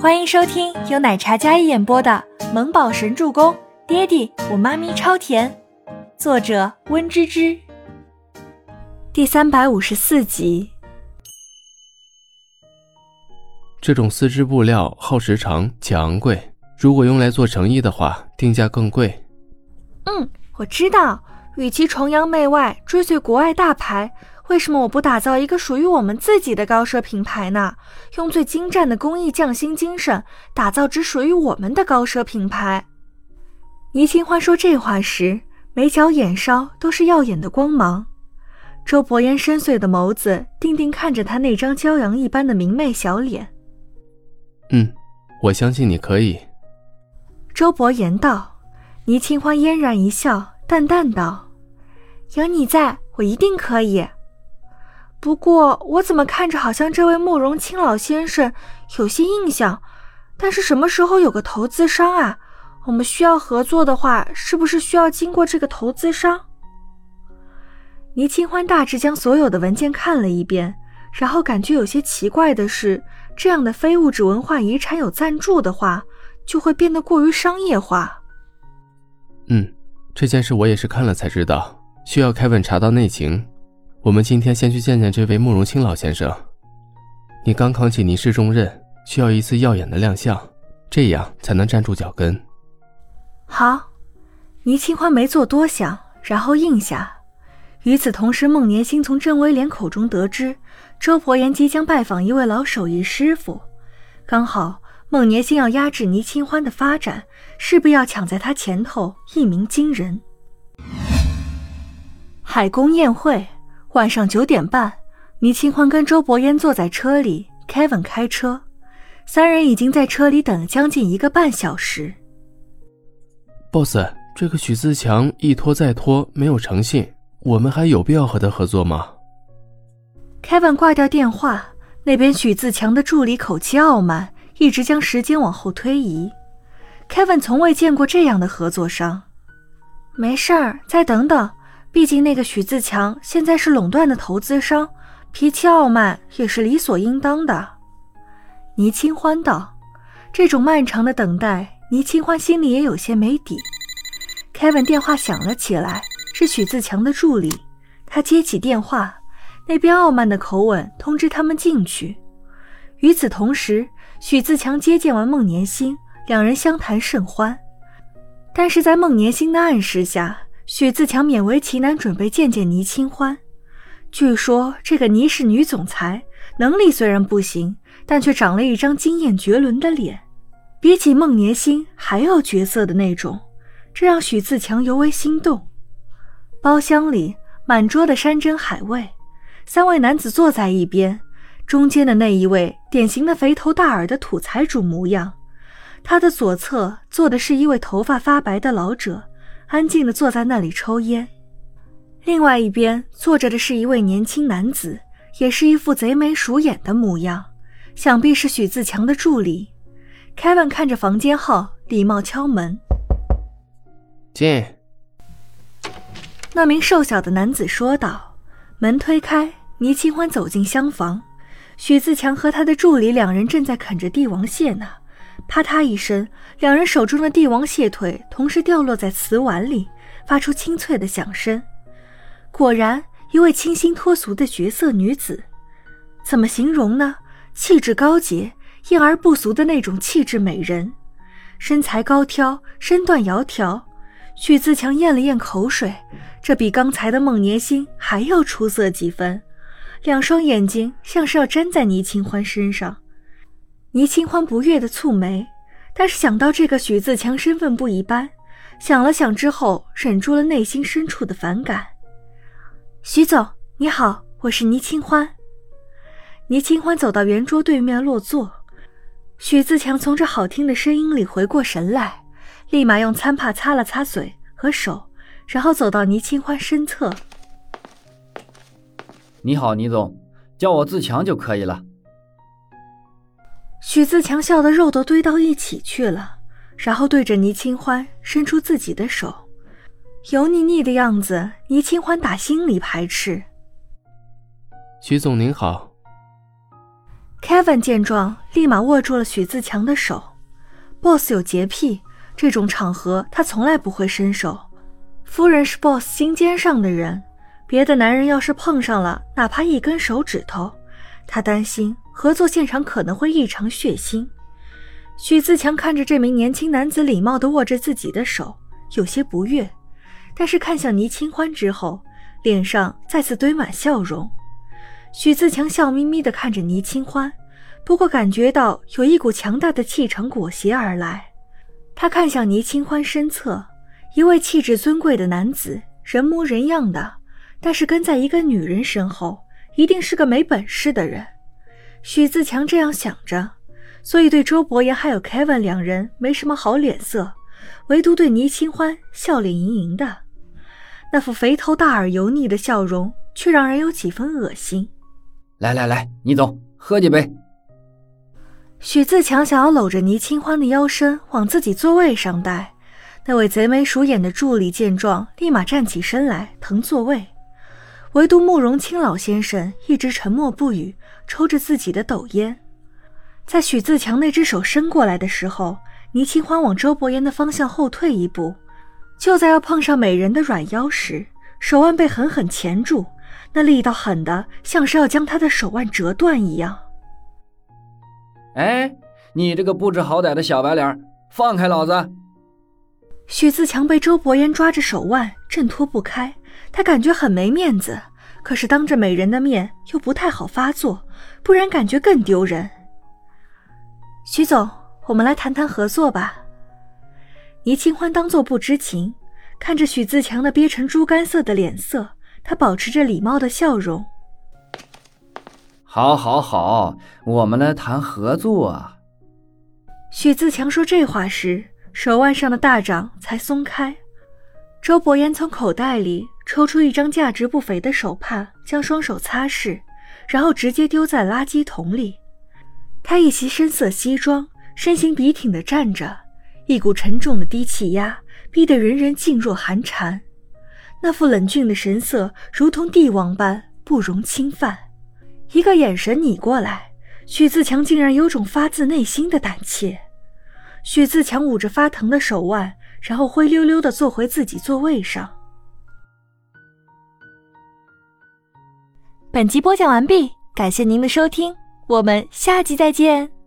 欢迎收听由奶茶嘉一演播的《萌宝神助攻》，爹地我妈咪超甜，作者温芝芝。第三百五十四集。这种丝织布料耗时长且昂贵，如果用来做成衣的话，定价更贵。嗯，我知道，与其崇洋媚外，追随国外大牌。为什么我不打造一个属于我们自己的高奢品牌呢？用最精湛的工艺匠心精神，打造只属于我们的高奢品牌。倪清欢说这话时，眉角眼梢都是耀眼的光芒。周伯言深邃的眸子定定看着他那张骄阳一般的明媚小脸。嗯，我相信你可以。周伯言道。倪清欢嫣然一笑，淡淡道：“有你在，我一定可以。”不过，我怎么看着好像这位慕容清老先生有些印象？但是什么时候有个投资商啊？我们需要合作的话，是不是需要经过这个投资商？倪清欢大致将所有的文件看了一遍，然后感觉有些奇怪的是，这样的非物质文化遗产有赞助的话，就会变得过于商业化。嗯，这件事我也是看了才知道，需要凯文查到内情。我们今天先去见见这位慕容清老先生。你刚扛起倪氏重任，需要一次耀眼的亮相，这样才能站住脚跟。好，倪清欢没做多想，然后应下。与此同时，孟年星从郑威廉口中得知，周伯言即将拜访一位老手艺师傅，刚好孟年星要压制倪清欢的发展，势必要抢在他前头一鸣惊人。海宫宴会。晚上九点半，倪清欢跟周伯言坐在车里，Kevin 开车，三人已经在车里等了将近一个半小时。Boss，这个许自强一拖再拖，没有诚信，我们还有必要和他合作吗？Kevin 挂掉电话，那边许自强的助理口气傲慢，一直将时间往后推移。Kevin 从未见过这样的合作商。没事儿，再等等。毕竟那个许自强现在是垄断的投资商，脾气傲慢也是理所应当的。倪清欢道：“这种漫长的等待，倪清欢心里也有些没底。” Kevin 电话响了起来，是许自强的助理。他接起电话，那边傲慢的口吻通知他们进去。与此同时，许自强接见完孟年星，两人相谈甚欢。但是在孟年星的暗示下，许自强勉为其难，准备见见倪清欢。据说这个倪氏女总裁能力虽然不行，但却长了一张惊艳绝伦的脸，比起孟年星还要绝色的那种，这让许自强尤为心动。包厢里满桌的山珍海味，三位男子坐在一边，中间的那一位典型的肥头大耳的土财主模样，他的左侧坐的是一位头发发白的老者。安静地坐在那里抽烟，另外一边坐着的是一位年轻男子，也是一副贼眉鼠眼的模样，想必是许自强的助理。凯文看着房间后，礼貌敲门：“进。”那名瘦小的男子说道。门推开，倪清欢走进厢房，许自强和他的助理两人正在啃着帝王蟹呢。啪嗒一声，两人手中的帝王蟹腿同时掉落在瓷碗里，发出清脆的响声。果然，一位清新脱俗的绝色女子。怎么形容呢？气质高洁、艳而不俗的那种气质美人，身材高挑，身段窈窕。许自强咽了咽口水，这比刚才的孟年星还要出色几分。两双眼睛像是要粘在倪清欢身上。倪清欢不悦的蹙眉，但是想到这个许自强身份不一般，想了想之后，忍住了内心深处的反感。徐总，你好，我是倪清欢。倪清欢走到圆桌对面落座，许自强从这好听的声音里回过神来，立马用餐帕擦了擦嘴和手，然后走到倪清欢身侧。你好，倪总，叫我自强就可以了。许自强笑得肉都堆到一起去了，然后对着倪清欢伸出自己的手，油腻腻的样子，倪清欢打心里排斥。许总您好。Kevin 见状，立马握住了许自强的手。Boss 有洁癖，这种场合他从来不会伸手。夫人是 Boss 心尖上的人，别的男人要是碰上了，哪怕一根手指头，他担心合作现场可能会异常血腥。许自强看着这名年轻男子礼貌地握着自己的手，有些不悦，但是看向倪清欢之后，脸上再次堆满笑容。许自强笑眯眯地看着倪清欢，不过感觉到有一股强大的气场裹挟而来。他看向倪清欢身侧，一位气质尊贵的男子，人模人样的，但是跟在一个女人身后，一定是个没本事的人。许自强这样想着，所以对周伯言还有 Kevin 两人没什么好脸色，唯独对倪清欢笑脸盈盈的，那副肥头大耳、油腻的笑容，却让人有几分恶心。来来来，倪总，喝几杯。许自强想要搂着倪清欢的腰身往自己座位上带，那位贼眉鼠眼的助理见状，立马站起身来腾座位。唯独慕容清老先生一直沉默不语，抽着自己的斗烟。在许自强那只手伸过来的时候，倪清欢往周伯言的方向后退一步，就在要碰上美人的软腰时，手腕被狠狠钳住。那力道狠的，像是要将他的手腕折断一样。哎，你这个不知好歹的小白脸，放开老子！许自强被周伯言抓着手腕，挣脱不开，他感觉很没面子，可是当着美人的面又不太好发作，不然感觉更丢人。许总，我们来谈谈合作吧。倪清欢当作不知情，看着许自强那憋成猪肝色的脸色。他保持着礼貌的笑容。好，好，好，我们来谈合作。许自强说这话时，手腕上的大掌才松开。周伯言从口袋里抽出一张价值不菲的手帕，将双手擦拭，然后直接丢在垃圾桶里。他一袭深色西装，身形笔挺的站着，一股沉重的低气压逼得人人噤若寒蝉。那副冷峻的神色，如同帝王般不容侵犯。一个眼神你过来，许自强竟然有种发自内心的胆怯。许自强捂着发疼的手腕，然后灰溜溜的坐回自己座位上。本集播讲完毕，感谢您的收听，我们下集再见。